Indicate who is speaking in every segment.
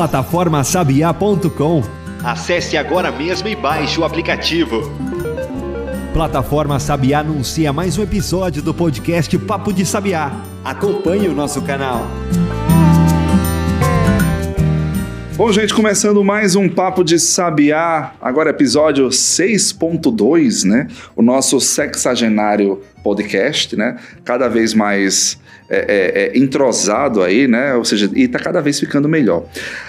Speaker 1: Plataformasabiá.com
Speaker 2: Acesse agora mesmo e baixe o aplicativo.
Speaker 1: Plataforma Sabiá anuncia mais um episódio do podcast Papo de Sabiá. Acompanhe o nosso canal.
Speaker 3: Bom, gente, começando mais um Papo de Sabiá, agora episódio 6.2, né? O nosso sexagenário podcast, né? Cada vez mais é, é, é, entrosado aí, né? Ou seja, e está cada vez ficando melhor.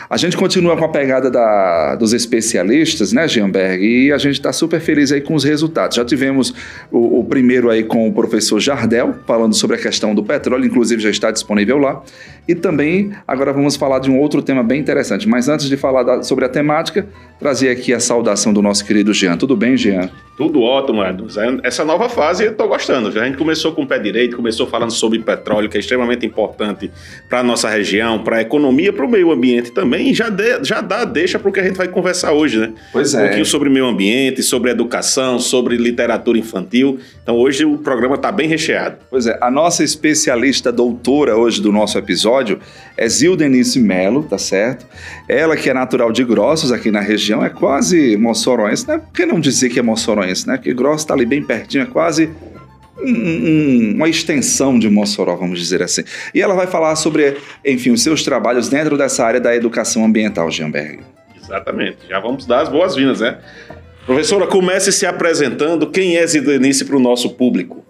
Speaker 3: A gente continua com a pegada da, dos especialistas, né, Gianberg? E a gente está super feliz aí com os resultados. Já tivemos o, o, primeiro aí com o professor Jardel, falando sobre a questão do petróleo, inclusive já está disponível lá. E também agora vamos falar de um outro tema bem interessante. Mas antes de falar da, sobre a temática, trazer aqui a saudação do nosso querido Jean. Tudo bem, Jean?
Speaker 4: Tudo ótimo, Edson. Essa nova fase eu estou gostando. A gente começou com o pé direito, começou falando sobre petróleo, que é extremamente importante para a nossa região, para a economia, para o meio ambiente também, e já, de, já dá deixa para o que a gente vai conversar hoje, né?
Speaker 3: Pois
Speaker 4: é. Um pouquinho sobre meio ambiente, sobre educação, sobre literatura infantil. Então hoje o programa está bem recheado.
Speaker 3: Pois é, a nossa especialista doutora hoje do nosso episódio é Zildenice Melo, tá certo? Ela que é natural de Grossos, aqui na região, é quase moçoroense, né? Por que não dizer que é moçoroense, né? Porque Grossos está ali bem pertinho, é quase um, uma extensão de Mossoró, vamos dizer assim. E ela vai falar sobre, enfim, os seus trabalhos dentro dessa área da educação ambiental, Gianberg.
Speaker 4: Exatamente. Já vamos dar as boas-vindas, né? Professora, comece se apresentando. Quem é Zidanice para o nosso público?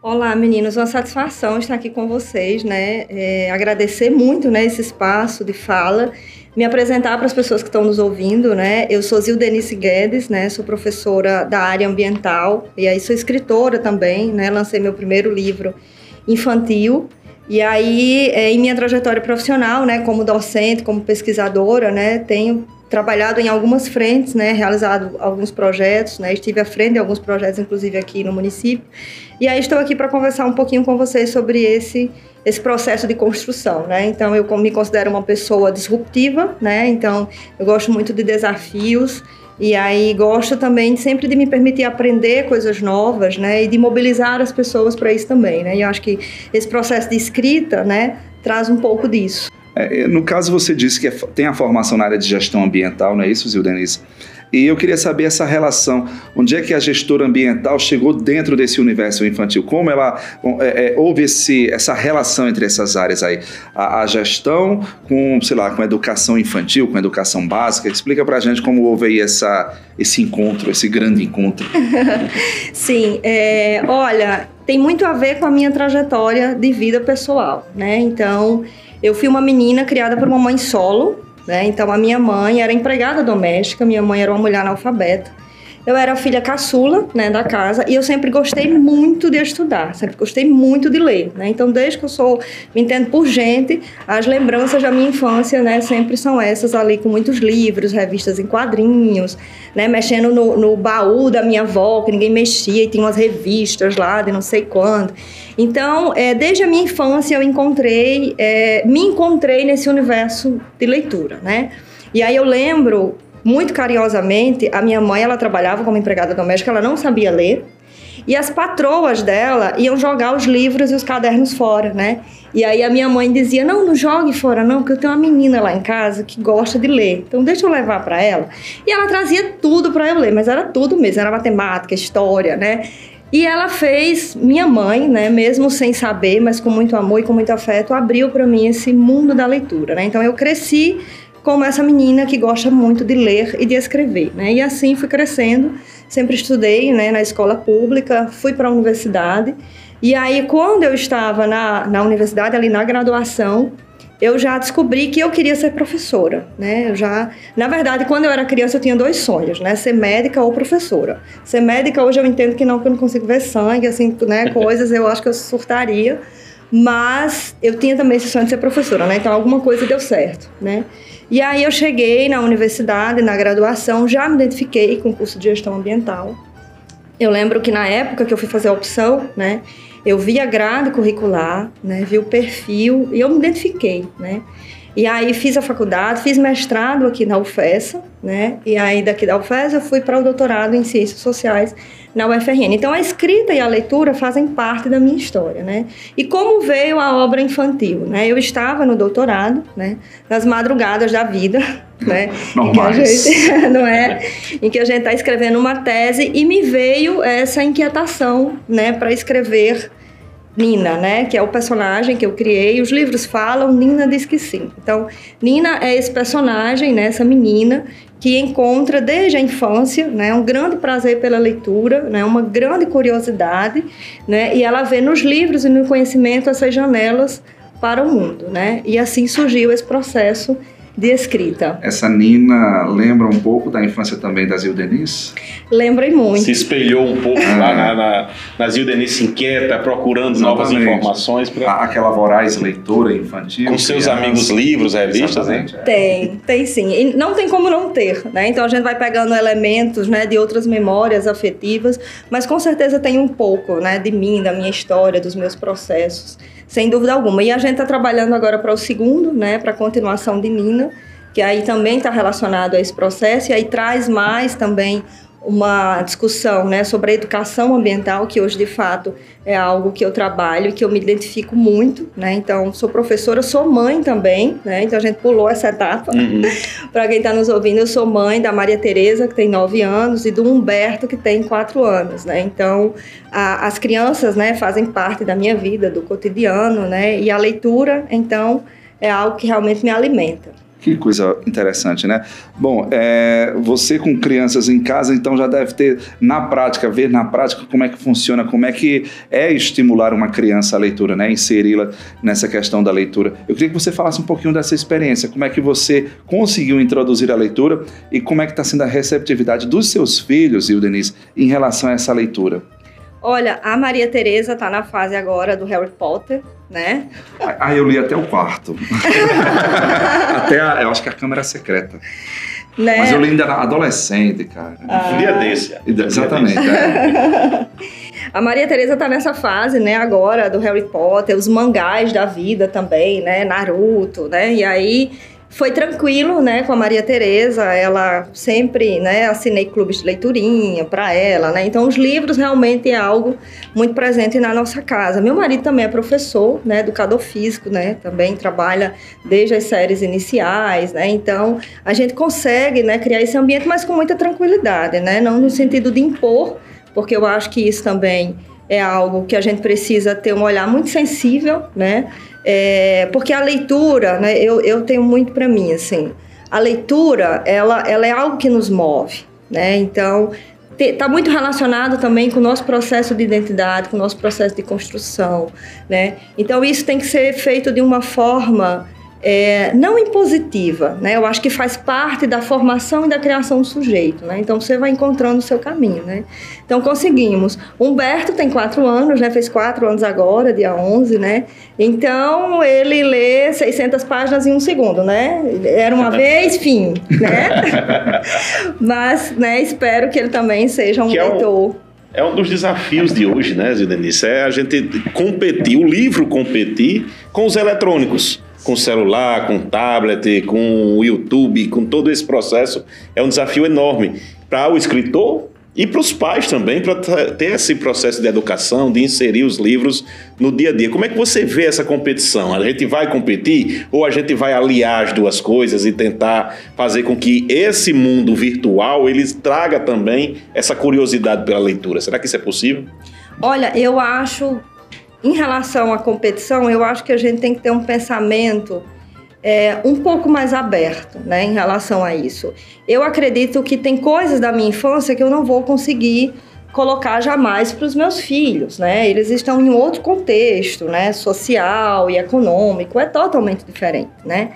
Speaker 5: Olá, meninos. Uma satisfação estar aqui com vocês, né? É, agradecer muito né, esse espaço de fala me apresentar para as pessoas que estão nos ouvindo, né? Eu sou Zildenice Guedes, né? Sou professora da área ambiental e aí sou escritora também, né? Lancei meu primeiro livro infantil e aí, é, em minha trajetória profissional, né, como docente, como pesquisadora, né, tenho trabalhado em algumas frentes, né, realizado alguns projetos, né, estive à frente de alguns projetos, inclusive aqui no município. E aí estou aqui para conversar um pouquinho com vocês sobre esse esse processo de construção, né? Então eu me considero uma pessoa disruptiva, né? Então eu gosto muito de desafios e aí gosto também sempre de me permitir aprender coisas novas, né? E de mobilizar as pessoas para isso também, né? E eu acho que esse processo de escrita, né, traz um pouco disso.
Speaker 3: É, no caso, você disse que é, tem a formação na área de gestão ambiental, não é isso, Zildenise? E eu queria saber essa relação, onde é que a gestora ambiental chegou dentro desse universo infantil? Como ela é, é, houve esse, essa relação entre essas áreas aí? A, a, gestão com, sei lá, com educação infantil, com educação básica. Explica pra gente como houve aí essa, esse encontro, esse grande encontro.
Speaker 5: Sim, é, olha, tem muito a ver com a minha trajetória de vida pessoal, né? Então, eu fui uma menina criada por uma mãe solo, né? Então a minha mãe era empregada doméstica, minha mãe era uma mulher analfabeta. Eu era a filha caçula, né, da casa, e eu sempre gostei muito de estudar, sempre gostei muito de ler, né? Então, desde que eu sou, me entendo por gente, as lembranças da minha infância, né, sempre são essas ali com muitos livros, revistas em quadrinhos, né, mexendo no, no baú da minha avó, que ninguém mexia, e tinha umas revistas lá de não sei quando. Então, é, desde a minha infância eu encontrei, é, me encontrei nesse universo de leitura, né? E aí eu lembro muito carinhosamente, a minha mãe, ela trabalhava como empregada doméstica, ela não sabia ler. E as patroas dela iam jogar os livros e os cadernos fora, né? E aí a minha mãe dizia: Não, não jogue fora, não, porque eu tenho uma menina lá em casa que gosta de ler. Então deixa eu levar para ela. E ela trazia tudo para eu ler, mas era tudo mesmo: era matemática, história, né? E ela fez, minha mãe, né, mesmo sem saber, mas com muito amor e com muito afeto, abriu para mim esse mundo da leitura, né? Então eu cresci como essa menina que gosta muito de ler e de escrever, né? E assim fui crescendo, sempre estudei, né, na escola pública, fui para a universidade. E aí quando eu estava na, na universidade, ali na graduação, eu já descobri que eu queria ser professora, né? Eu já, na verdade, quando eu era criança, eu tinha dois sonhos, né? Ser médica ou professora. Ser médica hoje eu entendo que não, que eu não consigo ver sangue, assim, né? Coisas, eu acho que eu surtaria. Mas eu tinha também esse sonho de ser professora, né? Então alguma coisa deu certo, né? E aí eu cheguei na universidade, na graduação, já me identifiquei com o curso de gestão ambiental. Eu lembro que na época que eu fui fazer a opção, né, eu vi a grade curricular, né, vi o perfil e eu me identifiquei, né? E aí fiz a faculdade, fiz mestrado aqui na UFESA, né? E aí daqui da UFESA eu fui para o doutorado em Ciências Sociais na UFRN. Então, a escrita e a leitura fazem parte da minha história, né? E como veio a obra infantil, né? Eu estava no doutorado, né? Nas madrugadas da vida, né? Em que a gente, não é? Em que a gente está escrevendo uma tese e me veio essa inquietação, né? Para escrever Nina, né? Que é o personagem que eu criei. Os livros falam, Nina diz que sim. Então, Nina é esse personagem, né? Essa menina que encontra desde a infância, né, um grande prazer pela leitura, né, uma grande curiosidade, né, e ela vê nos livros e no conhecimento essas janelas para o mundo, né, e assim surgiu esse processo de escrita.
Speaker 3: Essa Nina lembra um pouco da infância também da Zil Denise?
Speaker 5: Lembrem muito.
Speaker 4: Se espelhou um pouco lá na, na, na Zil Denise inquieta, procurando novas
Speaker 3: Exatamente.
Speaker 4: informações. Pra...
Speaker 3: A- Aquela voraz leitora infantil.
Speaker 4: Com seus
Speaker 3: criança.
Speaker 4: amigos livros, revistas, né?
Speaker 3: É.
Speaker 5: Tem, tem sim. E não tem como não ter, né? Então a gente vai pegando elementos, né, de outras memórias afetivas, mas com certeza tem um pouco, né, de mim, da minha história, dos meus processos, sem dúvida alguma. E a gente está trabalhando agora para o segundo, né, para a continuação de Nina, que aí também está relacionado a esse processo e aí traz mais também uma discussão né, sobre a educação ambiental, que hoje de fato é algo que eu trabalho e que eu me identifico muito. Né? Então, sou professora, sou mãe também, né? então a gente pulou essa etapa.
Speaker 4: Uhum.
Speaker 5: Para quem está nos ouvindo, eu sou mãe da Maria Tereza, que tem 9 anos, e do Humberto, que tem 4 anos. Né? Então, a- as crianças né, fazem parte da minha vida, do cotidiano, né? e a leitura, então, é algo que realmente me alimenta.
Speaker 3: Que coisa interessante, né? Bom, é, você com crianças em casa, então já deve ter na prática, ver na prática como é que funciona, como é que é estimular uma criança à leitura, né? Inseri-la nessa questão da leitura. Eu queria que você falasse um pouquinho dessa experiência, como é que você conseguiu introduzir a leitura e como é que está sendo a receptividade dos seus filhos, Denise, em relação a essa leitura.
Speaker 5: Olha, a Maria Tereza está na fase agora do Harry Potter, né?
Speaker 3: Ah, eu li até o quarto. até a, eu acho que a câmera é secreta.
Speaker 5: né?
Speaker 3: Mas eu li ainda era adolescente, cara.
Speaker 4: Dia desse.
Speaker 3: Exatamente. é.
Speaker 5: A Maria Tereza tá nessa fase, né, agora do Harry Potter, os mangás da vida também, né, Naruto, né? E aí foi tranquilo, né, com a Maria Tereza, ela sempre, né, assinei clubes de leiturinha para ela, né? Então os livros realmente é algo muito presente na nossa casa. Meu marido também é professor, né, educador físico, né? Também trabalha desde as séries iniciais, né? Então a gente consegue, né, criar esse ambiente, mas com muita tranquilidade, né? Não no sentido de impor, porque eu acho que isso também é algo que a gente precisa ter um olhar muito sensível, né? É, porque a leitura, né, eu, eu tenho muito para mim, assim, a leitura, ela, ela é algo que nos move, né? Então, está muito relacionado também com o nosso processo de identidade, com o nosso processo de construção, né? Então, isso tem que ser feito de uma forma é, não impositiva, né? Eu acho que faz parte da formação e da criação do sujeito, né? Então você vai encontrando o seu caminho, né? Então conseguimos. Humberto tem quatro anos, né? Fez quatro anos agora, dia 11, né? Então ele lê 600 páginas em um segundo, né? Era uma vez, fim, né? Mas, né? Espero que ele também seja um
Speaker 4: Que é um-
Speaker 5: leitor.
Speaker 4: É um dos desafios de hoje, né, Zidanice? É a gente competir, o livro competir com os eletrônicos. Com celular, com tablet, com o YouTube, com todo esse processo. É um desafio enorme para o escritor e para os pais também, para ter esse processo de educação, de inserir os livros no dia a dia. Como é que você vê essa competição? A gente vai competir ou a gente vai aliar as duas coisas e tentar fazer com que esse mundo virtual ele traga também essa curiosidade pela leitura? Será que isso é possível?
Speaker 5: Olha, eu acho, em relação à competição, eu acho que a gente tem que ter um pensamento é, um pouco mais aberto, né, em relação a isso. Eu acredito que tem coisas da minha infância que eu não vou conseguir colocar jamais para os meus filhos, né? Eles estão em outro contexto, né, social e econômico, é totalmente diferente, né?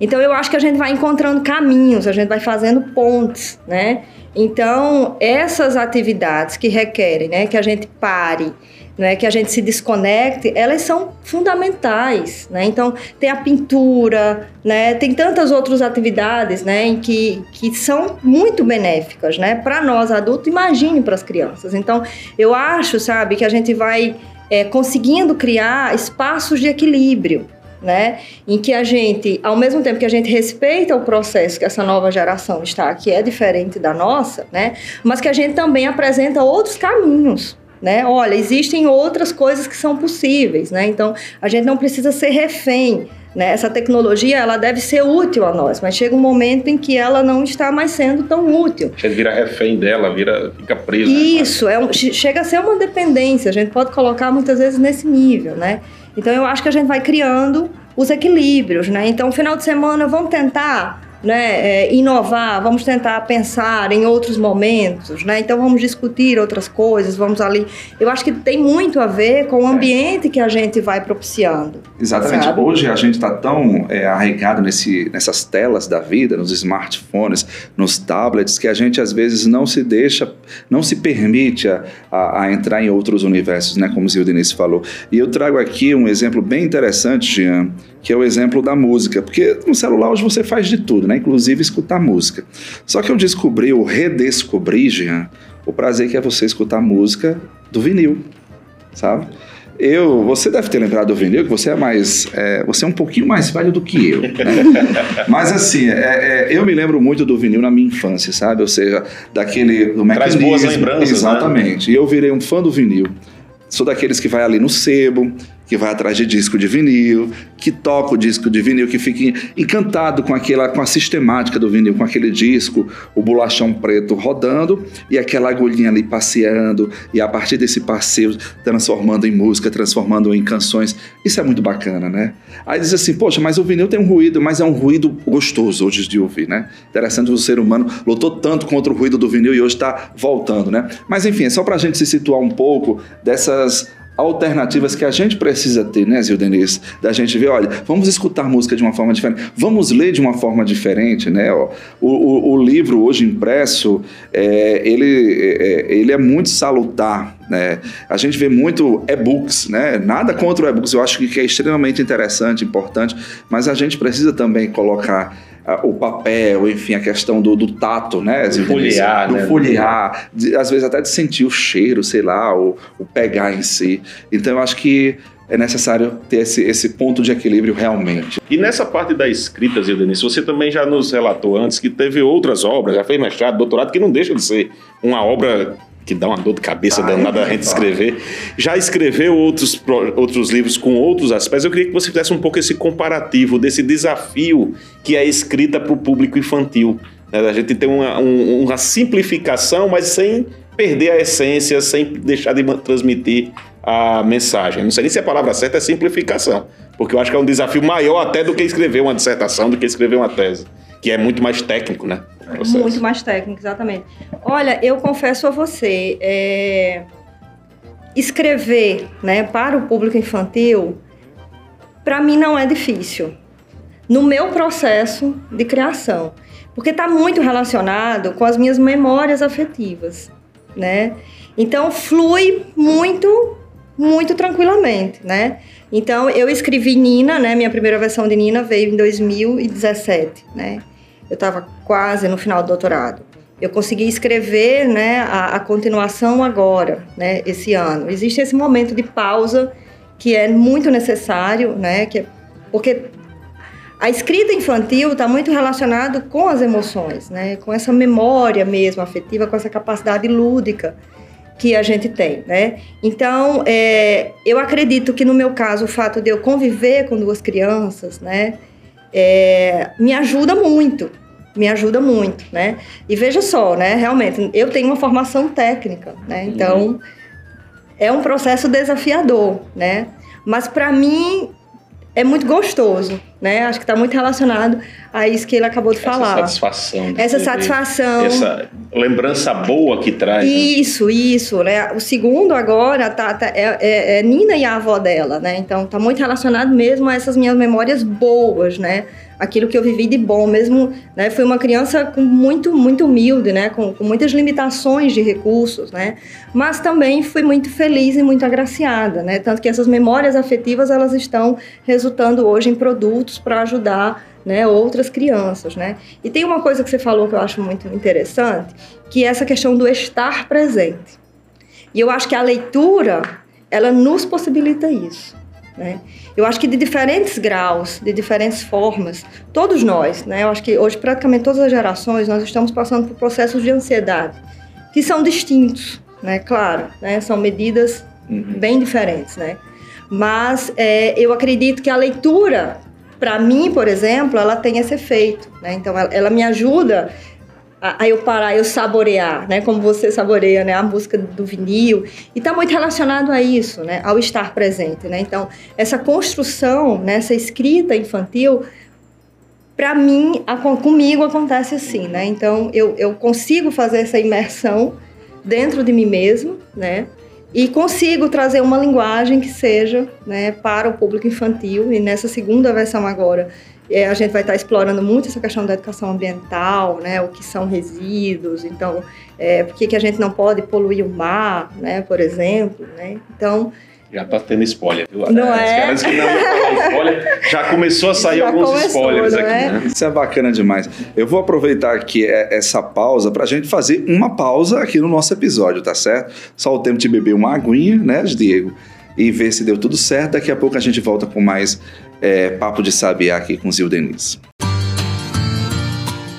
Speaker 5: Então eu acho que a gente vai encontrando caminhos, a gente vai fazendo pontes, né? Então essas atividades que requerem, né, que a gente pare, né, que a gente se desconecte, elas são fundamentais, né? Então tem a pintura, né? Tem tantas outras atividades, né, em que, que são muito benéficas, né, para nós adultos. Imagine para as crianças. Então eu acho, sabe, que a gente vai é, conseguindo criar espaços de equilíbrio. né? Em que a gente, ao mesmo tempo que a gente respeita o processo que essa nova geração está, que é diferente da nossa, né? Mas que a gente também apresenta outros caminhos, né? Olha, existem outras coisas que são possíveis, né? Então, a gente não precisa ser refém né? Essa tecnologia ela deve ser útil a nós, mas chega um momento em que ela não está mais sendo tão útil.
Speaker 4: A gente vira refém dela, vira, fica preso.
Speaker 5: Isso, é um, chega a ser uma dependência. A gente pode colocar muitas vezes nesse nível, né? Então eu acho que a gente vai criando os equilíbrios, né? Então, final de semana, vamos tentar né, é, inovar, vamos tentar pensar em outros momentos, né? Então vamos discutir outras coisas, vamos ali. Eu acho que tem muito a ver com o ambiente que a gente vai propiciando.
Speaker 3: Exatamente. Sabe? Hoje a gente está tão é, arraigado nesse, nessas telas da vida, nos smartphones, nos tablets, que a gente às vezes não se deixa, não se permite a, a, a entrar em outros universos, né? Como o Denise falou. E eu trago aqui um exemplo bem interessante, Jean, que é o exemplo da música, porque no celular hoje você faz de tudo, né? Inclusive escutar música. Só que eu descobri, ou redescobri, Jean, o prazer que é você escutar música do vinil, sabe? Eu, você deve ter lembrado do vinil, que você é mais, é, você é um pouquinho mais velho do que eu. Né? Mas assim, é, é, eu me lembro muito do vinil na minha infância, sabe? Ou seja, daquele do
Speaker 4: Traz boas lembranças,
Speaker 3: né? Exatamente.
Speaker 4: Né?
Speaker 3: E eu virei um fã do vinil. Sou daqueles que vai ali no sebo, que vai atrás de disco de vinil, que toca o disco de vinil, que fica encantado com aquela, com a sistemática do vinil, com aquele disco, o bolachão preto rodando e aquela agulhinha ali passeando e a partir desse passeio transformando em música, transformando em canções. Isso é muito bacana, né? Aí diz assim, poxa, mas o vinil tem um ruído, mas é um ruído gostoso hoje de ouvir, né? Interessante o ser humano lutou tanto contra o ruído do vinil e hoje está voltando, né? Mas enfim, é só para a gente se situar um pouco dessas alternativas que a gente precisa ter, né, Zil Denise? Da gente ver, olha, vamos escutar música de uma forma diferente, vamos ler de uma forma diferente, né? Ó, o, o, o livro hoje impresso, é, ele, é, ele é muito salutar, né? A gente vê muito e-books, né? Nada contra o e-books, eu acho que é extremamente interessante, importante, mas a gente precisa também colocar o papel, enfim, a questão do, do tato, né?
Speaker 4: Do folhear,
Speaker 3: do
Speaker 4: né?
Speaker 3: folhear, de, às vezes até de sentir o cheiro, sei lá, o, o pegar em si. Então eu acho que é necessário ter esse, esse ponto de equilíbrio realmente.
Speaker 4: E nessa parte da escrita, Zé Denise, você também já nos relatou antes que teve outras obras, já fez mestrado, doutorado, que não deixa de ser uma obra que dá uma dor de cabeça ah, danada a gente escrever. Já escreveu outros, outros livros com outros aspectos. Eu queria que você fizesse um pouco esse comparativo desse desafio que é a escrita para o público infantil. Né? A gente tem uma, um, uma simplificação, mas sem perder a essência, sem deixar de transmitir a mensagem. Não sei nem se a palavra certa é simplificação, porque eu acho que é um desafio maior até do que escrever uma dissertação, do que escrever uma tese, que é muito mais técnico, né?
Speaker 5: Muito mais técnico, exatamente. Olha, eu confesso a você, é... escrever né, para o público infantil, para mim não é difícil. No meu processo de criação. Porque está muito relacionado com as minhas memórias afetivas, né? Então, flui muito, muito tranquilamente, né? Então, eu escrevi Nina, né? Minha primeira versão de Nina veio em 2017, né? eu estava quase no final do doutorado. Eu consegui escrever né, a, a, continuação agora, né, esse ano. Existe esse momento de pausa que é muito necessário, né, que é, porque a escrita infantil está muito relacionado com as emoções, né, com essa memória mesmo afetiva, com essa capacidade lúdica que a gente tem, né? Então, é, eu acredito que no meu caso o fato de eu conviver com duas crianças, né, é, me ajuda muito, me ajuda muito, né? E veja só, né? Realmente, eu tenho uma formação técnica, né? Então, uhum. é um processo desafiador, né? Mas para mim é muito gostoso, né? Acho que está muito relacionado a isso que ele acabou de falar.
Speaker 4: Essa satisfação.
Speaker 5: Essa satisfação.
Speaker 4: Essa lembrança boa que traz.
Speaker 5: Né? Isso, né? isso, né? O segundo agora tá, tá é, é, é, Nina e a avó dela, né? Então está muito relacionado mesmo a essas minhas memórias boas, né? aquilo que eu vivi de bom, mesmo, né, fui uma criança com muito, muito humilde, né, com, com muitas limitações de recursos, né, mas também fui muito feliz e muito agraciada, né, tanto que essas memórias afetivas, elas estão resultando hoje em produtos para ajudar, né, outras crianças, né, e tem uma coisa que você falou que eu acho muito interessante, que é essa questão do estar presente, e eu acho que a leitura, ela nos possibilita isso, Né? Eu acho que de diferentes graus, de diferentes formas, todos nós, né? eu acho que hoje praticamente todas as gerações nós estamos passando por processos de ansiedade que são distintos, né? claro, né? são medidas uhum. bem diferentes, né? mas é, eu acredito que a leitura, para mim, por exemplo, ela tem esse efeito, né? então ela, ela me ajuda a, eu parar, eu saborear, né? Como você saboreia, né? A música do vinil. E está muito relacionado a isso, né? Ao estar presente, né? Então, essa construção, né? essa escrita infantil, para mim, a, comigo acontece assim, né? Então, eu, eu consigo fazer essa imersão dentro de mim mesmo, né? E consigo trazer uma linguagem que seja né, para o público infantil. E nessa segunda versão agora, é, a gente vai estar explorando muito essa questão da educação ambiental, né, o que são resíduos, então, é, por que, a gente não pode poluir o mar, né, por exemplo, né? Então,
Speaker 4: já tá tendo spoiler, viu?
Speaker 5: Não é?
Speaker 4: Os caras que não spoiler, já começou a sair já alguns começou, spoilers aqui. É? Né?
Speaker 3: Isso é bacana demais. Eu vou aproveitar aqui é, essa pausa para a gente fazer uma pausa aqui no nosso episódio, tá certo? Só o tempo de beber uma aguinha, né, Diego? E ver se deu tudo certo. Daqui a pouco a gente volta com mais é, Papo de Sabiá aqui com Zil Denise.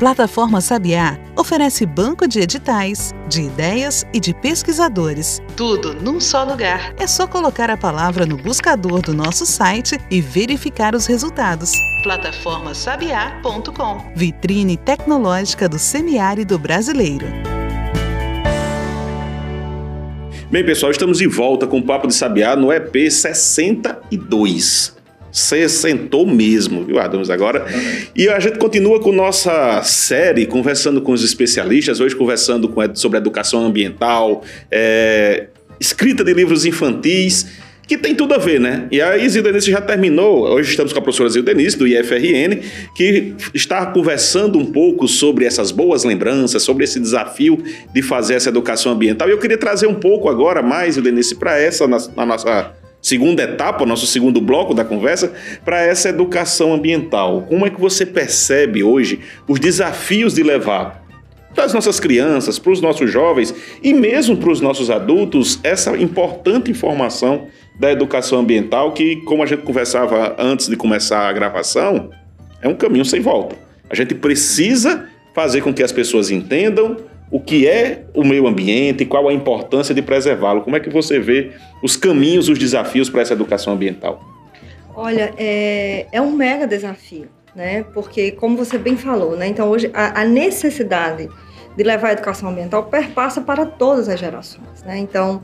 Speaker 6: Plataforma Sabiá oferece banco de editais, de ideias e de pesquisadores. Tudo num só lugar. É só colocar a palavra no buscador do nosso site e verificar os resultados. Plataformasabiá.com Vitrine tecnológica do semiárido brasileiro.
Speaker 4: Bem, pessoal, estamos de volta com o Papo de Sabiá no EP 62. Você sentou mesmo, viu, Adams, agora? E a gente continua com nossa série, conversando com os especialistas, hoje conversando com, sobre educação ambiental, é, escrita de livros infantis, que tem tudo a ver, né? E a Isilda Denise já terminou, hoje estamos com a professora Isilda Denise, do IFRN, que está conversando um pouco sobre essas boas lembranças, sobre esse desafio de fazer essa educação ambiental. E eu queria trazer um pouco agora mais, Isilda Denise, para essa, na, na nossa segunda etapa, nosso segundo bloco da conversa, para essa educação ambiental. Como é que você percebe hoje os desafios de levar para as nossas crianças, para os nossos jovens e mesmo para os nossos adultos essa importante informação da educação ambiental que, como a gente conversava antes de começar a gravação, é um caminho sem volta. A gente precisa fazer com que as pessoas entendam o que é o meio ambiente e qual a importância de preservá-lo. Como é que você vê os caminhos, os desafios para essa educação ambiental?
Speaker 5: Olha, é, é um mega desafio, né? Porque, como você bem falou, né? Então, hoje, a, a necessidade de levar a educação ambiental perpassa para todas as gerações, né? Então,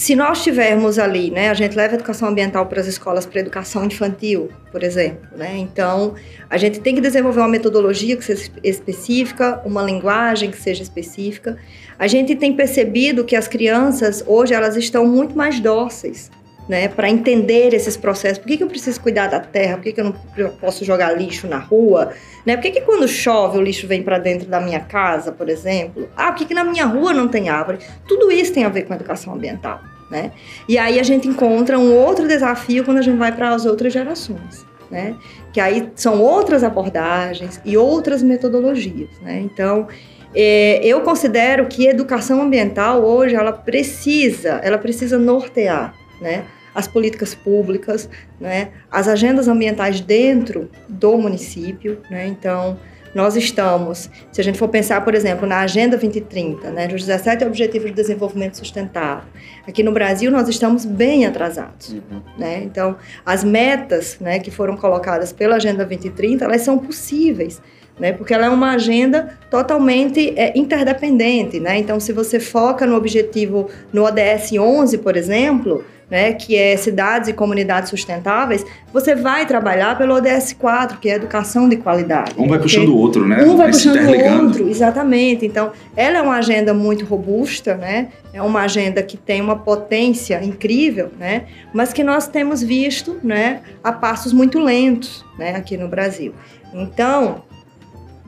Speaker 5: se nós tivermos ali, né, a gente leva a educação ambiental para as escolas para educação infantil, por exemplo, né? Então, a gente tem que desenvolver uma metodologia que seja específica, uma linguagem que seja específica. A gente tem percebido que as crianças hoje elas estão muito mais dóceis, né, para entender esses processos. Por que, que eu preciso cuidar da terra? Por que, que eu não posso jogar lixo na rua? Né? Por que, que quando chove o lixo vem para dentro da minha casa, por exemplo? Ah, por que, que na minha rua não tem árvore? Tudo isso tem a ver com educação ambiental. Né? E aí a gente encontra um outro desafio quando a gente vai para as outras gerações. Né? Que aí são outras abordagens e outras metodologias. Né? Então, é, eu considero que educação ambiental hoje ela precisa, ela precisa nortear, né? as políticas públicas, né, as agendas ambientais dentro do município, né, então nós estamos, se a gente for pensar, por exemplo, na Agenda 2030, né, dos 17 Objetivos de Desenvolvimento Sustentável, aqui no Brasil nós estamos bem atrasados, uhum. né, então as metas, né, que foram colocadas pela Agenda 2030, elas são possíveis, né, porque ela é uma agenda totalmente é, interdependente, né, então se você foca no objetivo, no ODS 11, por exemplo, né, que é cidades e comunidades sustentáveis, você vai trabalhar pelo ODS 4, que é educação de qualidade.
Speaker 3: Um vai puxando o outro, né?
Speaker 5: Um vai, vai puxando o outro, exatamente. Então, ela é uma agenda muito robusta, né? É uma agenda que tem uma potência incrível, né? Mas que nós temos visto, né, a passos muito lentos, né, aqui no Brasil. Então,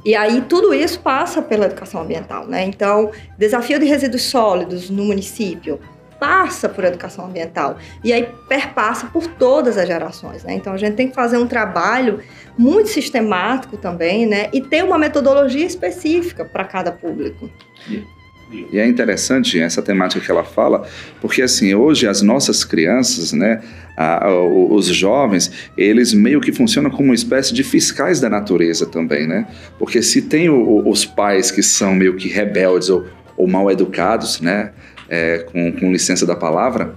Speaker 5: E aí tudo isso passa pela educação ambiental, né? Então, desafio de resíduos sólidos no município passa por educação ambiental e aí perpassa por todas as gerações, né? Então a gente tem que fazer um trabalho muito sistemático também, né? E ter uma metodologia específica para cada público.
Speaker 3: E é interessante essa temática que ela fala, porque assim, hoje as nossas crianças, né, a, a, os jovens, eles meio que funcionam como uma espécie de fiscais da natureza também, né? Porque se tem o, os pais que são meio que rebeldes ou, ou mal educados, né, é, com, com licença da palavra,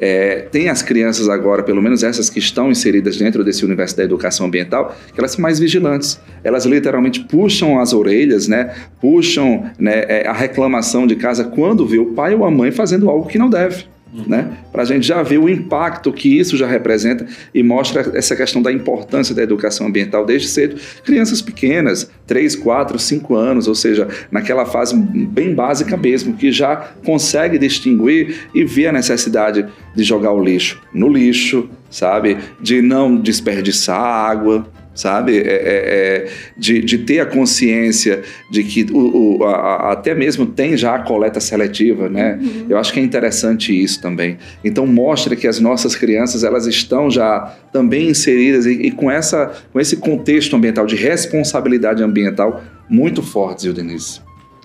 Speaker 3: é, tem as crianças agora, pelo menos essas que estão inseridas dentro desse universo da educação ambiental, que elas são mais vigilantes. Elas literalmente puxam as orelhas, né? Puxam né, é, a reclamação de casa quando vê o pai ou a mãe fazendo algo que não deve né? Para a gente já ver o impacto que isso já representa e mostra essa questão da importância da educação ambiental desde cedo. Crianças pequenas, 3, 4, 5 anos, ou seja, naquela fase bem básica mesmo, que já consegue distinguir e ver a necessidade de jogar o lixo no lixo, sabe? De não desperdiçar água, sabe? É, é, é, de, de, ter a consciência de que o, o a, a, até mesmo tem já a coleta seletiva, né? Uhum. Eu acho que é interessante isso também. Então mostra que as nossas crianças elas estão já também inseridas e, e com, essa, com esse contexto ambiental de responsabilidade ambiental muito forte, Zil Denise.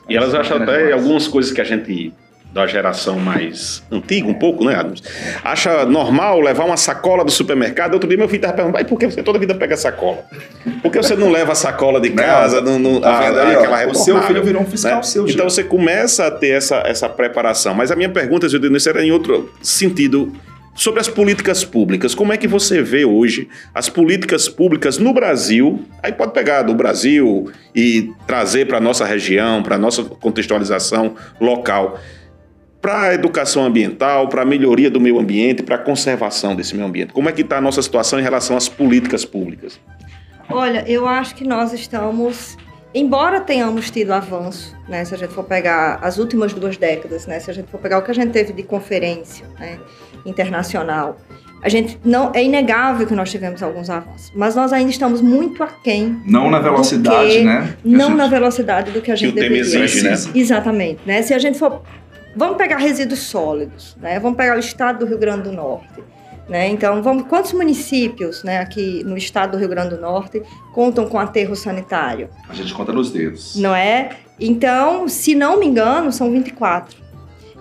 Speaker 4: E elas acham até algumas coisas que a gente da geração mais antiga, um pouco, né, Adams? Acha normal levar uma sacola do supermercado? Outro dia meu filho estava perguntando, por que você toda vida pega sacola? Por que você não leva a sacola de casa? Não, não,
Speaker 3: tá a, aí, aquela o seu filho virou um fiscal né? seu.
Speaker 4: Então já. você começa a ter essa, essa preparação. Mas a minha pergunta, Gildenise, era em outro sentido. Sobre as políticas públicas, como é que você vê hoje as políticas públicas no Brasil? Aí pode pegar do Brasil e trazer para a nossa região, para a nossa contextualização local para a educação ambiental, para a melhoria do meio ambiente, para a conservação desse meio ambiente? Como é que está a nossa situação em relação às políticas públicas?
Speaker 5: Olha, eu acho que nós estamos, embora tenhamos tido avanço, né, se a gente for pegar as últimas duas décadas, né, se a gente for pegar o que a gente teve de conferência né, internacional, a gente não é inegável que nós tivemos alguns avanços, mas nós ainda estamos muito aquém.
Speaker 3: Não na velocidade,
Speaker 5: que,
Speaker 3: né?
Speaker 5: Não gente, na velocidade do que a gente que deveria.
Speaker 4: Exige, né?
Speaker 5: Exatamente, né? Se a gente for Vamos pegar resíduos sólidos, né? Vamos pegar o estado do Rio Grande do Norte. Né? Então, vamos, quantos municípios né, aqui no estado do Rio Grande do Norte contam com aterro sanitário?
Speaker 3: A gente conta nos dedos.
Speaker 5: Não é? Então, se não me engano, são 24.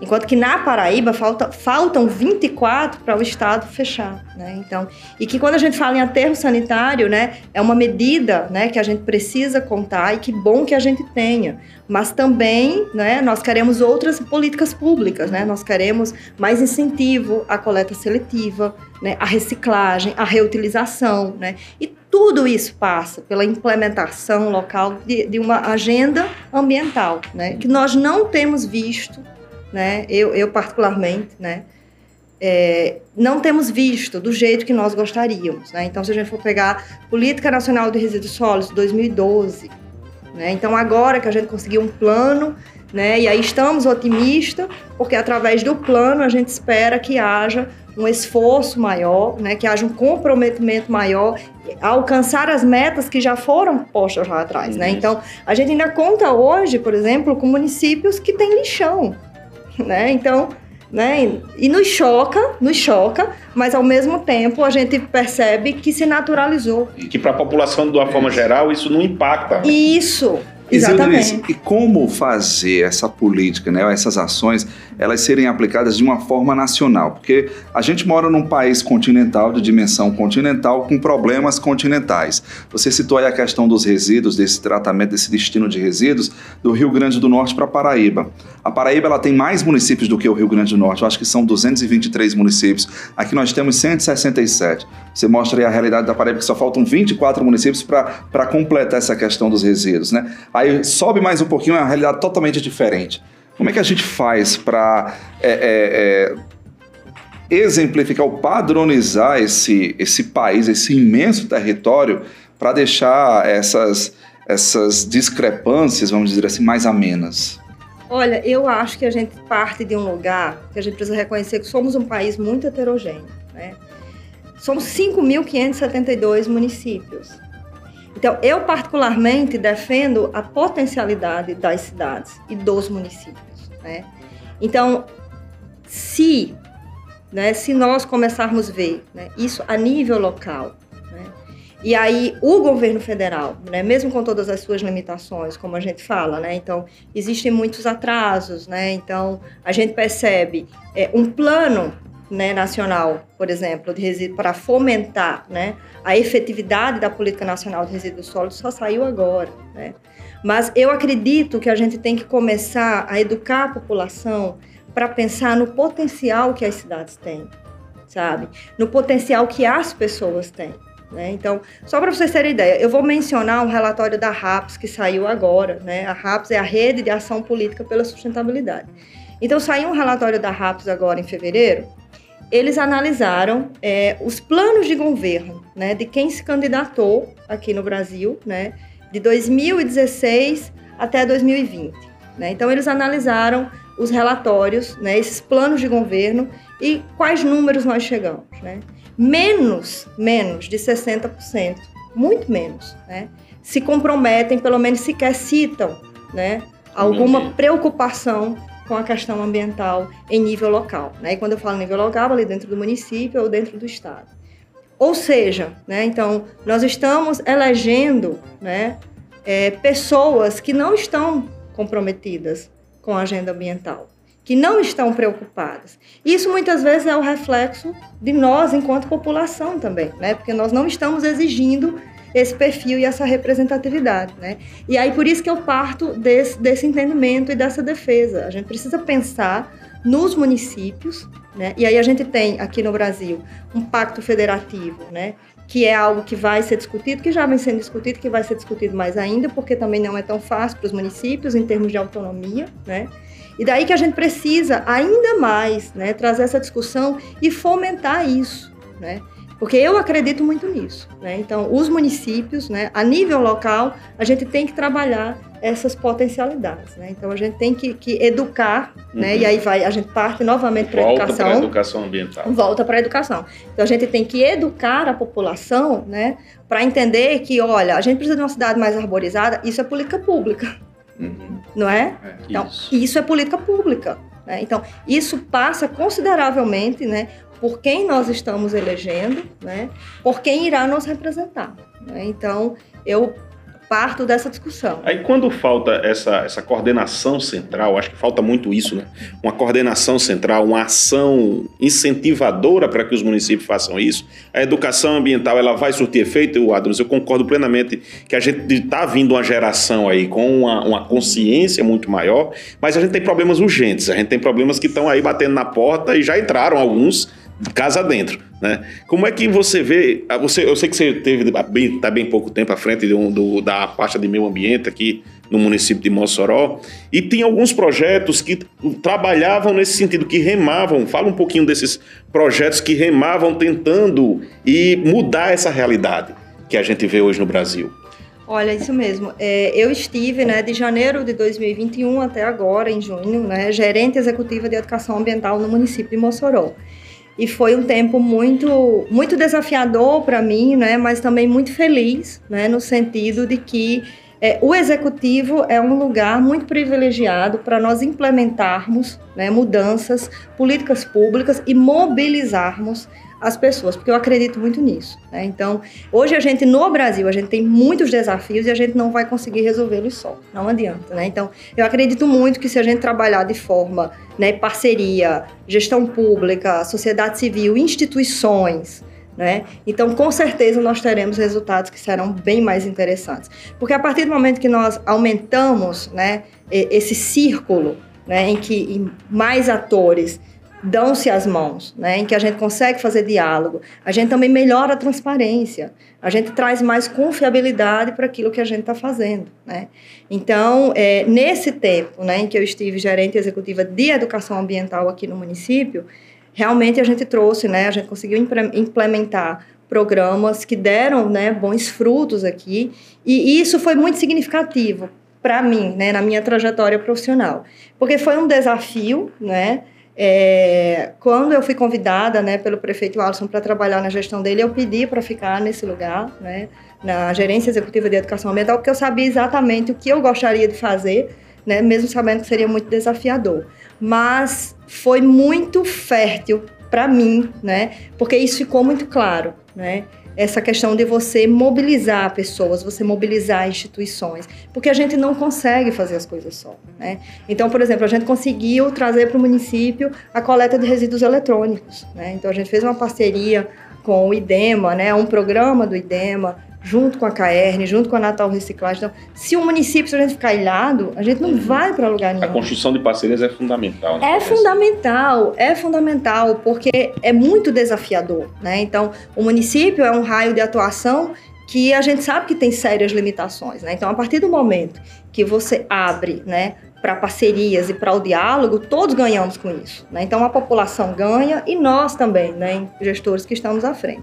Speaker 5: Enquanto que na Paraíba falta, faltam 24 para o Estado fechar. Né? Então, e que quando a gente fala em aterro sanitário, né, é uma medida né, que a gente precisa contar e que bom que a gente tenha. Mas também né, nós queremos outras políticas públicas, né? nós queremos mais incentivo à coleta seletiva, né, à reciclagem, à reutilização. Né? E tudo isso passa pela implementação local de, de uma agenda ambiental, né, que nós não temos visto né? Eu, eu particularmente, né? É, não temos visto do jeito que nós gostaríamos, né? Então, se a gente for pegar Política Nacional de Resíduos Sólidos 2012, né? Então, agora que a gente conseguiu um plano, né? E aí estamos otimistas, porque através do plano a gente espera que haja um esforço maior, né? Que haja um comprometimento maior a alcançar as metas que já foram postas lá atrás, né? Então, a gente ainda conta hoje, por exemplo, com municípios que têm lixão, né? Então, né? E nos choca, nos choca, mas ao mesmo tempo a gente percebe que se naturalizou.
Speaker 4: E que para a população de uma forma geral isso não impacta.
Speaker 5: Isso, Exatamente.
Speaker 3: E como fazer essa política, né, essas ações, elas serem aplicadas de uma forma nacional? Porque a gente mora num país continental, de dimensão continental, com problemas continentais. Você citou aí a questão dos resíduos, desse tratamento, desse destino de resíduos, do Rio Grande do Norte para Paraíba. A Paraíba ela tem mais municípios do que o Rio Grande do Norte, eu acho que são 223 municípios. Aqui nós temos 167. Você mostra aí a realidade da Paraíba, que só faltam 24 municípios para completar essa questão dos resíduos, né? Aí sobe mais um pouquinho, é uma realidade totalmente diferente. Como é que a gente faz para é, é, é, exemplificar ou padronizar esse, esse país, esse imenso território, para deixar essas, essas discrepâncias, vamos dizer assim, mais amenas?
Speaker 5: Olha, eu acho que a gente parte de um lugar que a gente precisa reconhecer que somos um país muito heterogêneo. Né? Somos 5.572 municípios. Então, eu particularmente defendo a potencialidade das cidades e dos municípios. Né? Então, se, né, se nós começarmos a ver né, isso a nível local, né, e aí o governo federal, né, mesmo com todas as suas limitações, como a gente fala, né, então existem muitos atrasos, né, então a gente percebe é, um plano né, nacional, por exemplo, de resíduo para fomentar né, a efetividade da política nacional de resíduos sólidos só saiu agora. Né? Mas eu acredito que a gente tem que começar a educar a população para pensar no potencial que as cidades têm, sabe? No potencial que as pessoas têm. Né? Então, só para vocês terem ideia, eu vou mencionar um relatório da RAPS que saiu agora. Né? A RAPS é a Rede de Ação Política pela Sustentabilidade. Então, saiu um relatório da RAPS agora em fevereiro, eles analisaram é, os planos de governo né, de quem se candidatou aqui no Brasil, né, de 2016 até 2020. Né? Então, eles analisaram os relatórios, né, esses planos de governo e quais números nós chegamos. Né? Menos, menos de 60%, muito menos, né, se comprometem, pelo menos sequer citam né, alguma preocupação com a questão ambiental em nível local. Né? E quando eu falo nível local, ali dentro do município ou dentro do estado. Ou seja, né, então, nós estamos elegendo né, é, pessoas que não estão comprometidas com a agenda ambiental, que não estão preocupadas. Isso muitas vezes é o reflexo de nós enquanto população também, né? porque nós não estamos exigindo esse perfil e essa representatividade, né? E aí por isso que eu parto desse, desse entendimento e dessa defesa. A gente precisa pensar nos municípios, né? E aí a gente tem aqui no Brasil um pacto federativo, né? Que é algo que vai ser discutido, que já vem sendo discutido, que vai ser discutido mais ainda, porque também não é tão fácil para os municípios em termos de autonomia, né? E daí que a gente precisa ainda mais, né, trazer essa discussão e fomentar isso, né? Porque eu acredito muito nisso. Né? Então, os municípios, né, a nível local, a gente tem que trabalhar essas potencialidades. Né? Então, a gente tem que, que educar, uhum. né? e aí vai, a gente parte novamente para a educação. Volta para a
Speaker 4: educação ambiental.
Speaker 5: Volta para a educação. Então, a gente tem que educar a população né, para entender que, olha, a gente precisa de uma cidade mais arborizada, isso é política pública. Uhum. Não é? é então, isso. isso é política pública. Né? Então, isso passa consideravelmente né, por quem nós estamos elegendo, né, por quem irá nos representar. Né? Então, eu parto dessa discussão.
Speaker 4: Aí quando falta essa, essa coordenação central, acho que falta muito isso, né? Uma coordenação central, uma ação incentivadora para que os municípios façam isso. A educação ambiental ela vai surtir efeito, Adams, eu concordo plenamente que a gente está vindo uma geração aí com uma, uma consciência muito maior, mas a gente tem problemas urgentes, a gente tem problemas que estão aí batendo na porta e já entraram alguns casa dentro, né? Como é que você vê? Ah, você, eu sei que você teve bem, tá bem pouco tempo à frente do, da pasta de meio ambiente aqui no município de Mossoró e tem alguns projetos que trabalhavam nesse sentido, que remavam. Fala um pouquinho desses projetos que remavam tentando e mudar essa realidade que a gente vê hoje no Brasil.
Speaker 5: Olha, isso mesmo. É, eu estive, né, de janeiro de 2021 até agora, em junho, né, gerente executiva de educação ambiental no município de Mossoró e foi um tempo muito muito desafiador para mim, né, mas também muito feliz, né, no sentido de que é, o executivo é um lugar muito privilegiado para nós implementarmos né, mudanças, políticas públicas e mobilizarmos as pessoas, porque eu acredito muito nisso. Né? Então, hoje a gente no Brasil, a gente tem muitos desafios e a gente não vai conseguir resolvê-los só, não adianta. Né? Então, eu acredito muito que se a gente trabalhar de forma, né, parceria, gestão pública, sociedade civil, instituições, né? Então, com certeza, nós teremos resultados que serão bem mais interessantes. Porque a partir do momento que nós aumentamos né, esse círculo né, em que mais atores dão-se as mãos, né, em que a gente consegue fazer diálogo, a gente também melhora a transparência, a gente traz mais confiabilidade para aquilo que a gente está fazendo. Né? Então, é, nesse tempo né, em que eu estive gerente executiva de educação ambiental aqui no município, realmente a gente trouxe, né, a gente conseguiu implementar programas que deram né, bons frutos aqui, e isso foi muito significativo para mim, né, na minha trajetória profissional, porque foi um desafio, né, É, quando eu fui convidada né, pelo prefeito Alisson para trabalhar na gestão dele, eu pedi para ficar nesse lugar, né, na gerência executiva de educação ambiental, porque eu sabia exatamente o que eu gostaria de fazer, né, mesmo sabendo que seria muito desafiador. Mas foi muito fértil para mim, né, porque isso ficou muito claro. Né? Essa questão de você mobilizar pessoas, você mobilizar instituições, porque a gente não consegue fazer as coisas só. Né? Então, por exemplo, a gente conseguiu trazer para o município a coleta de resíduos eletrônicos. Né? Então, a gente fez uma parceria com o IDEMA, né? um programa do IDEMA, junto com a CAERN, junto com a Natal Reciclagem. Então, se o município, se a gente ficar ilhado, a gente não vai para lugar nenhum.
Speaker 4: A construção de parcerias é fundamental.
Speaker 5: Né? É fundamental, é fundamental, porque é muito desafiador, né? Então, o município é um raio de atuação que a gente sabe que tem sérias limitações, né? Então, a partir do momento que você abre, né, para parcerias e para o diálogo, todos ganhamos com isso. Né? Então a população ganha e nós também, né, gestores que estamos à frente.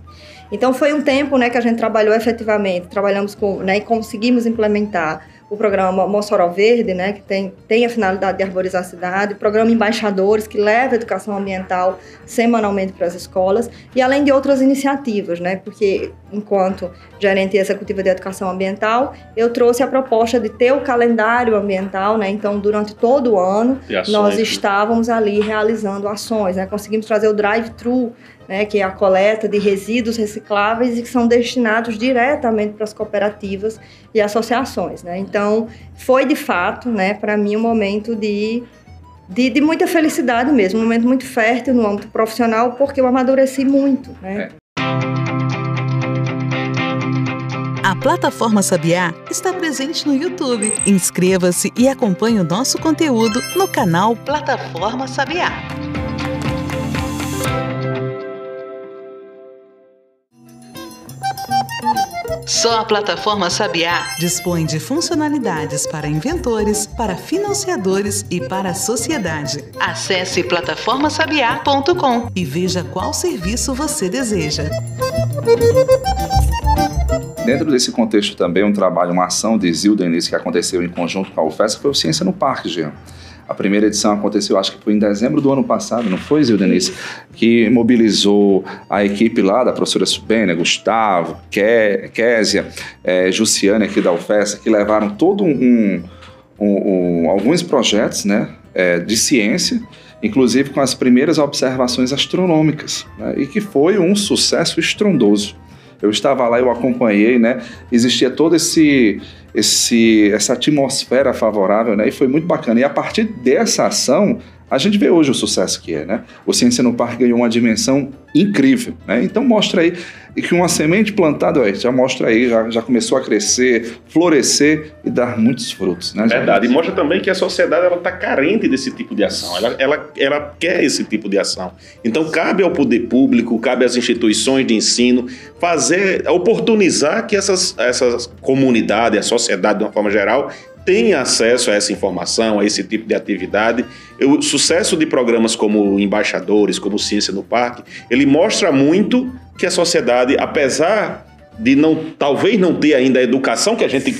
Speaker 5: Então foi um tempo né, que a gente trabalhou efetivamente, trabalhamos com, né, e conseguimos implementar o programa Mossoró Verde, né, que tem, tem a finalidade de arborizar a cidade, o programa Embaixadores, que leva a educação ambiental semanalmente para as escolas, e além de outras iniciativas, né, porque enquanto gerente executiva de educação ambiental, eu trouxe a proposta de ter o calendário ambiental, né, então durante todo o ano ações, nós né? estávamos ali realizando ações, né, conseguimos trazer o drive-thru né, que é a coleta de resíduos recicláveis e que são destinados diretamente para as cooperativas e associações. Né? Então, foi de fato, né, para mim, um momento de, de, de, muita felicidade mesmo, um momento muito fértil no âmbito profissional, porque eu amadureci muito. Né? É.
Speaker 6: A plataforma Sabiá está presente no YouTube. Inscreva-se e acompanhe o nosso conteúdo no canal Plataforma Sabiá. Só a plataforma Sabiá dispõe de funcionalidades para inventores, para financiadores e para a sociedade. Acesse plataformasabiá.com e veja qual serviço você deseja.
Speaker 3: Dentro desse contexto também, um trabalho, uma ação de Zilda Início que aconteceu em conjunto com a UFES foi o Ciência no Parque, Jean. A primeira edição aconteceu, acho que foi em dezembro do ano passado, não foi, Zil Denise? Que mobilizou a equipe lá da professora Subênia, Gustavo, Késia, é, Jussiane aqui da UFES, que levaram todo um, um, um alguns projetos né, é, de ciência, inclusive com as primeiras observações astronômicas, né, e que foi um sucesso estrondoso. Eu estava lá, eu acompanhei, né? Existia todo esse esse, essa atmosfera favorável, né? E foi muito bacana. E a partir dessa ação, a gente vê hoje o sucesso que é, né? O Ciência no Parque ganhou uma dimensão incrível, né? Então mostra aí que uma semente plantada, ó, já mostra aí, já, já começou a crescer, florescer e dar muitos frutos, né?
Speaker 4: Verdade. E mostra também que a sociedade ela está carente desse tipo de ação. Ela, ela, ela quer esse tipo de ação. Então cabe ao poder público, cabe às instituições de ensino fazer, oportunizar que essas, essas comunidades, a sociedade de uma forma geral, tem acesso a essa informação, a esse tipo de atividade. O sucesso de programas como Embaixadores, como Ciência no Parque, ele mostra muito que a sociedade, apesar de não talvez não ter ainda a educação que a gente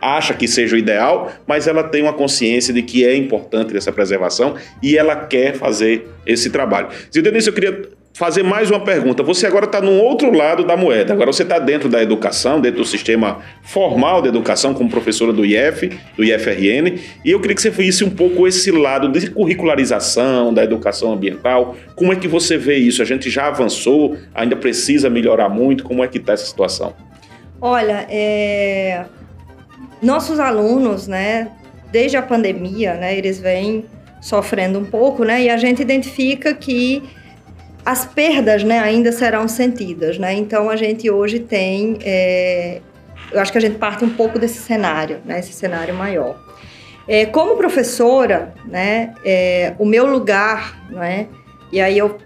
Speaker 4: acha que seja o ideal, mas ela tem uma consciência de que é importante essa preservação e ela quer fazer esse trabalho. Zildenise, eu queria fazer mais uma pergunta. Você agora está num outro lado da moeda. Agora você está dentro da educação, dentro do sistema formal de educação, como professora do IF, do IFRN. E eu queria que você visse um pouco esse lado de curricularização da educação ambiental. Como é que você vê isso? A gente já avançou, ainda precisa melhorar muito. Como é que está essa situação?
Speaker 5: Olha, é... nossos alunos, né, desde a pandemia, né, eles vêm sofrendo um pouco, né, e a gente identifica que as perdas né, ainda serão sentidas. Né? Então, a gente hoje tem. É, eu acho que a gente parte um pouco desse cenário, né, esse cenário maior. É, como professora, né, é, o meu lugar, né, e aí eu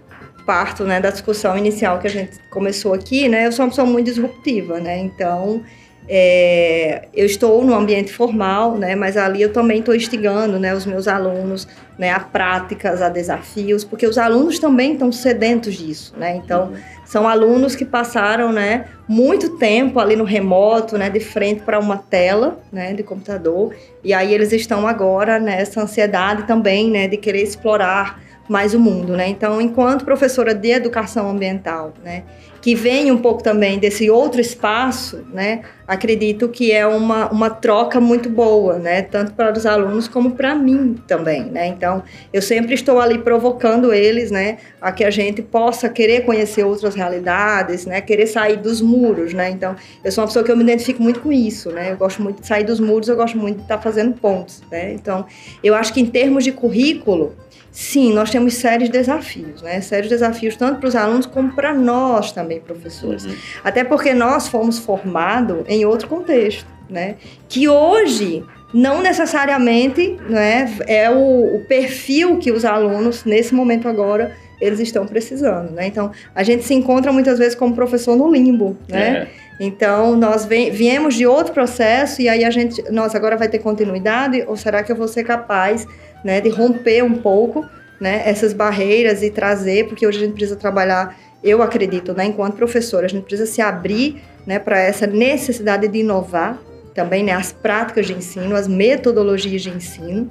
Speaker 5: parto né, da discussão inicial que a gente começou aqui, né, eu sou uma pessoa muito disruptiva, né, então é, eu estou no ambiente formal, né, mas ali eu também estou instigando né, os meus alunos né, a práticas, a desafios, porque os alunos também estão sedentos disso. Né? Então, uhum. são alunos que passaram né, muito tempo ali no remoto, né, de frente para uma tela né, de computador, e aí eles estão agora nessa ansiedade também né, de querer explorar mais o mundo, né? Então, enquanto professora de educação ambiental, né, que vem um pouco também desse outro espaço, né, acredito que é uma, uma troca muito boa, né, tanto para os alunos como para mim também, né? Então, eu sempre estou ali provocando eles, né, a que a gente possa querer conhecer outras realidades, né, querer sair dos muros, né? Então, eu sou uma pessoa que eu me identifico muito com isso, né? Eu gosto muito de sair dos muros, eu gosto muito de estar fazendo pontos, né? Então, eu acho que em termos de currículo, Sim, nós temos sérios desafios, né? Sérios desafios tanto para os alunos como para nós também, professores. Uhum. Até porque nós fomos formados em outro contexto, né? Que hoje não necessariamente né, é o, o perfil que os alunos, nesse momento agora, eles estão precisando, né? Então, a gente se encontra muitas vezes como professor no limbo, né? É. Então, nós viemos de outro processo e aí a gente, nós agora vai ter continuidade ou será que eu vou ser capaz né, de romper um pouco né, essas barreiras e trazer, porque hoje a gente precisa trabalhar, eu acredito, né, enquanto professora, a gente precisa se abrir né, para essa necessidade de inovar também, né, as práticas de ensino, as metodologias de ensino,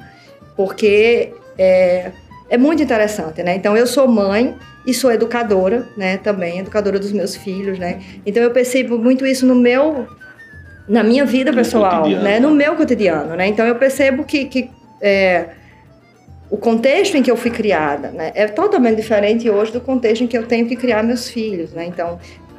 Speaker 5: porque é, é muito interessante, né? Então, eu sou mãe e sou educadora, né, também, educadora dos meus filhos, né? Então, eu percebo muito isso no meu na minha vida no pessoal, né? No meu cotidiano, né? Então eu percebo que, que é, o contexto em que eu fui criada né, é totalmente diferente hoje do contexto em que eu tenho que criar meus filhos. Né? Então,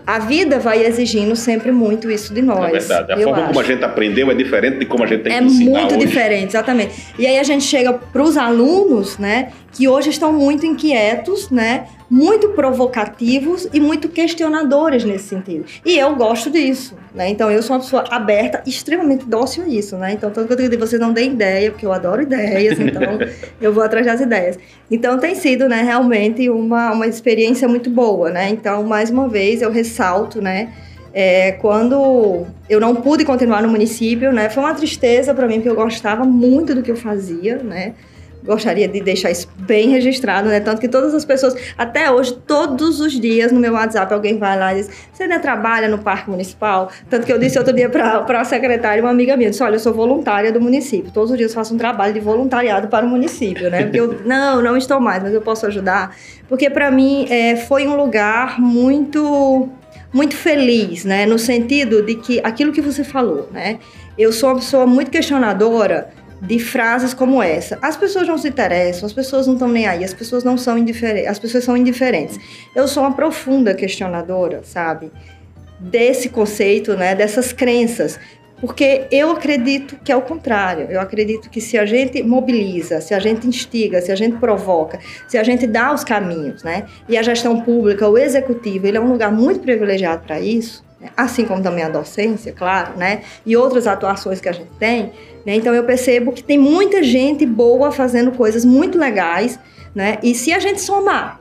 Speaker 5: a vida vai exigindo sempre muito isso de nós.
Speaker 4: É verdade. A forma acho. como a gente aprendeu é diferente de como a gente tem
Speaker 5: é
Speaker 4: que ensinar
Speaker 5: É muito
Speaker 4: hoje.
Speaker 5: diferente, exatamente. E aí a gente chega para os alunos, né, que hoje estão muito inquietos, né, muito provocativos e muito questionadores nesse sentido. E eu gosto disso, né? Então eu sou uma pessoa aberta, extremamente dócil a isso, né? Então tanto que eu digo, vocês não dêem ideia, porque eu adoro ideias, então eu vou atrás das ideias. Então tem sido, né, realmente uma, uma experiência muito boa, né? Então, mais uma vez, eu ressalto, né? É, quando eu não pude continuar no município, né, foi uma tristeza para mim, porque eu gostava muito do que eu fazia, né, gostaria de deixar isso bem registrado, né? Tanto que todas as pessoas, até hoje, todos os dias no meu WhatsApp, alguém vai lá e diz: Você ainda trabalha no Parque Municipal? Tanto que eu disse outro dia para a secretária, uma amiga minha, disse: Olha, eu sou voluntária do município. Todos os dias faço um trabalho de voluntariado para o município, né? Porque eu, não, não estou mais, mas eu posso ajudar. Porque para mim é, foi um lugar muito muito feliz, né? No sentido de que aquilo que você falou, né? Eu sou uma pessoa muito questionadora de frases como essa. As pessoas não se interessam, as pessoas não estão nem aí, as pessoas não são indiferentes, as pessoas são indiferentes. Eu sou uma profunda questionadora, sabe? Desse conceito, né, dessas crenças. Porque eu acredito que é o contrário. Eu acredito que se a gente mobiliza, se a gente instiga, se a gente provoca, se a gente dá os caminhos, né? E a gestão pública, o executivo, ele é um lugar muito privilegiado para isso? Assim como também a docência, claro, né? E outras atuações que a gente tem. Né? Então eu percebo que tem muita gente boa fazendo coisas muito legais, né? E se a gente somar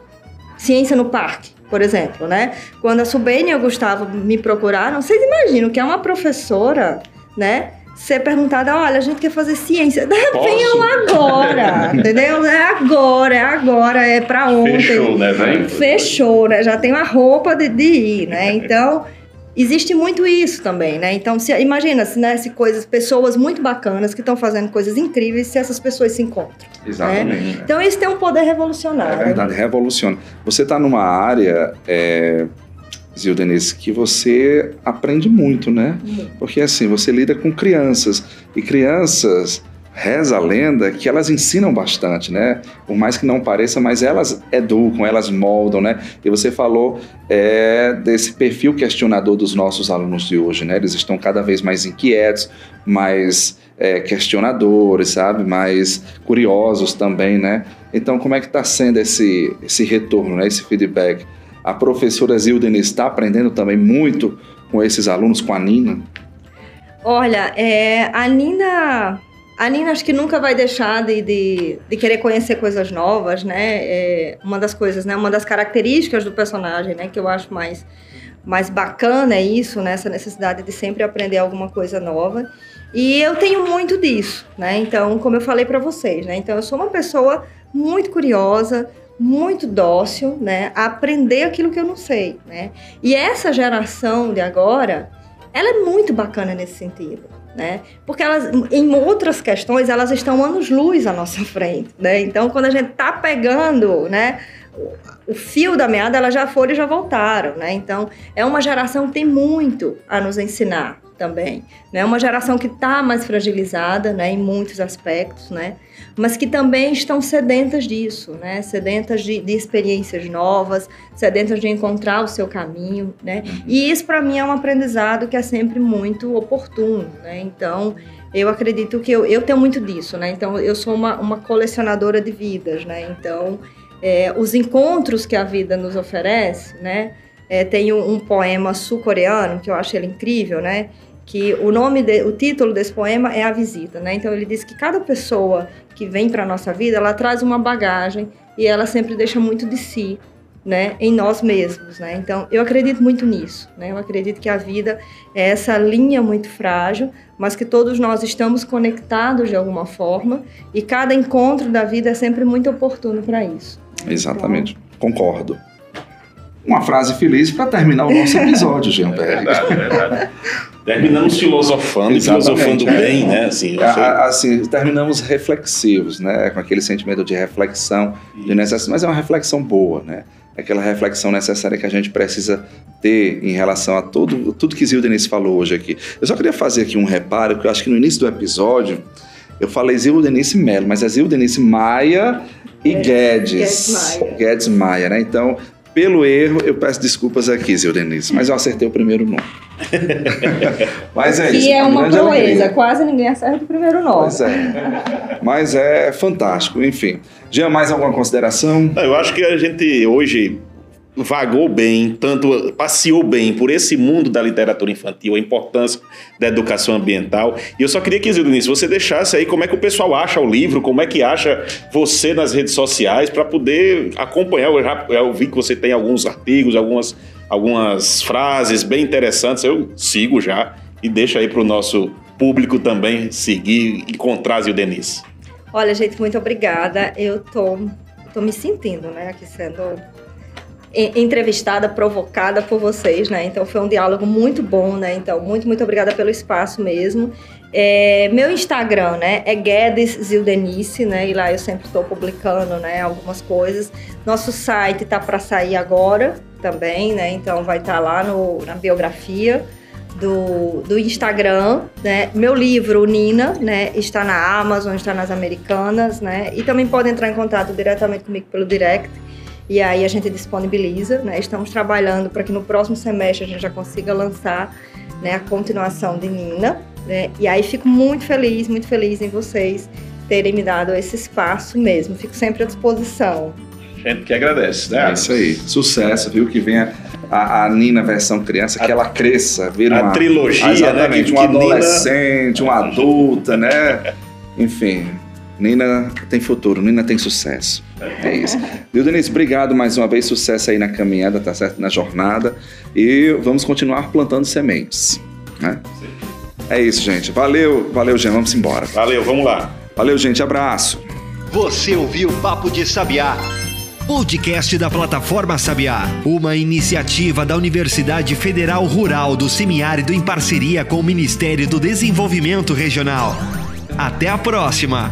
Speaker 5: ciência no parque, por exemplo, né? Quando a Subene e o Gustavo me procuraram, vocês imaginam que é uma professora, né? Ser perguntada, olha, a gente quer fazer ciência. Venham agora, entendeu? É agora, é agora, é para ontem.
Speaker 4: Fechou, né, velho?
Speaker 5: Fechou, né? Já tem uma roupa de, de ir, né? Então, existe muito isso também, né? Então, se, imagina se, né, se coisas, pessoas muito bacanas que estão fazendo coisas incríveis, se essas pessoas se encontram. Né?
Speaker 3: Exatamente.
Speaker 5: Né? Então, isso tem um poder revolucionário.
Speaker 3: É verdade, revoluciona. Você está numa área, é, Zil Denise, que você aprende muito, né? Uhum. Porque assim, você lida com crianças, e crianças reza a lenda que elas ensinam bastante, né? Por mais que não pareça, mas elas educam, elas moldam, né? E você falou é, desse perfil questionador dos nossos alunos de hoje, né? Eles estão cada vez mais inquietos, mais é, questionadores, sabe? Mais curiosos também, né? Então, como é que está sendo esse, esse retorno, né? Esse feedback? A professora Zilden está aprendendo também muito com esses alunos, com a Nina?
Speaker 5: Olha, é, a Nina a Nina acho que nunca vai deixar de, de, de querer conhecer coisas novas, né? É uma das coisas, né? Uma das características do personagem, né? Que eu acho mais, mais bacana é isso, né? Essa necessidade de sempre aprender alguma coisa nova. E eu tenho muito disso, né? Então, como eu falei para vocês, né? Então, eu sou uma pessoa muito curiosa, muito dócil, né? A aprender aquilo que eu não sei, né? E essa geração de agora, ela é muito bacana nesse sentido né? Porque elas, em outras questões, elas estão anos-luz à nossa frente, né? Então, quando a gente está pegando, né? O fio da meada, elas já foram e já voltaram, né? Então, é uma geração que tem muito a nos ensinar também, né? Uma geração que está mais fragilizada, né? Em muitos aspectos, né? Mas que também estão sedentas disso, né? Sedentas de, de experiências novas, sedentas de encontrar o seu caminho, né? E isso, para mim, é um aprendizado que é sempre muito oportuno, né? Então, eu acredito que eu, eu tenho muito disso, né? Então, eu sou uma, uma colecionadora de vidas, né? Então, é, os encontros que a vida nos oferece, né? É, tem um, um poema sul-coreano que eu acho ele incrível, né? Que o nome, de, o título desse poema é a visita, né? Então ele diz que cada pessoa que vem para nossa vida, ela traz uma bagagem e ela sempre deixa muito de si, né? Em nós mesmos, né? Então eu acredito muito nisso, né? Eu acredito que a vida é essa linha muito frágil, mas que todos nós estamos conectados de alguma forma e cada encontro da vida é sempre muito oportuno para isso.
Speaker 3: Exatamente. Concordo. Uma frase feliz para terminar o nosso episódio, Jean
Speaker 4: É verdade, é verdade. Terminamos filosofando e
Speaker 3: Exatamente,
Speaker 4: filosofando
Speaker 3: é.
Speaker 4: bem, né? Assim, eu
Speaker 3: A-
Speaker 4: sei-
Speaker 3: a- Assim, terminamos reflexivos, né? Com aquele sentimento de reflexão, de necessidade, mas é uma reflexão boa, né? Aquela reflexão necessária que a gente precisa ter em relação a tudo, tudo que Zil Denise falou hoje aqui. Eu só queria fazer aqui um reparo, porque eu acho que no início do episódio eu falei Zil Denise Melo, mas é Zil Denise Maia e
Speaker 5: É,
Speaker 3: Guedes.
Speaker 5: Guedes Maia.
Speaker 3: Guedes Maia, né? Então, pelo erro, eu peço desculpas aqui, Zil Denise, mas eu acertei o primeiro nome. mas é isso.
Speaker 5: Que é uma
Speaker 3: alegria.
Speaker 5: proeza, quase ninguém acerta o primeiro nome.
Speaker 3: Pois é. Mas é fantástico, enfim. Jean, mais alguma consideração?
Speaker 4: Eu acho que a gente hoje vagou bem, tanto passeou bem por esse mundo da literatura infantil, a importância da educação ambiental. E eu só queria que, Zildo, você deixasse aí como é que o pessoal acha o livro, como é que acha você nas redes sociais para poder acompanhar. Eu, já, eu vi que você tem alguns artigos, algumas, algumas frases bem interessantes. Eu sigo já e deixa aí para o nosso público também seguir, encontrar Zil Denise.
Speaker 5: Olha, gente, muito obrigada. Eu tô, tô me sentindo, né, aqui sendo entrevistada, provocada por vocês, né? Então foi um diálogo muito bom, né? Então muito, muito obrigada pelo espaço mesmo. É, meu Instagram, né, é Guedes Zildenice, né? E lá eu sempre estou publicando, né, algumas coisas. Nosso site tá para sair agora também, né? Então vai estar lá no, na biografia do, do Instagram, né? Meu livro, Nina, né? Está na Amazon, está nas Americanas, né? E também pode entrar em contato diretamente comigo pelo direct. E aí a gente disponibiliza, né? Estamos trabalhando para que no próximo semestre a gente já consiga lançar né, a continuação de Nina. Né? E aí fico muito feliz, muito feliz em vocês terem me dado esse espaço mesmo. Fico sempre à disposição.
Speaker 4: A gente que agradece, né?
Speaker 3: É isso aí. Sucesso, viu? Que venha a, a Nina versão criança, que ela cresça, vira
Speaker 4: a
Speaker 3: uma.
Speaker 4: trilogia, né,
Speaker 3: Exatamente,
Speaker 4: que-
Speaker 3: uma
Speaker 4: que Nina-
Speaker 3: adolescente, uma adulta, né? Enfim. Nina tem futuro, Nina tem sucesso. É isso. Viu, Denise? Obrigado mais uma vez. Sucesso aí na caminhada, tá certo? Na jornada. E vamos continuar plantando sementes. Né? É isso, gente. Valeu, valeu, Jean. Vamos embora.
Speaker 4: Valeu, vamos lá.
Speaker 3: Valeu, gente. Abraço.
Speaker 2: Você ouviu Papo de Sabiá.
Speaker 1: Podcast da plataforma Sabiá, uma iniciativa da Universidade Federal Rural do Semiárido em parceria com o Ministério do Desenvolvimento Regional. Até a próxima!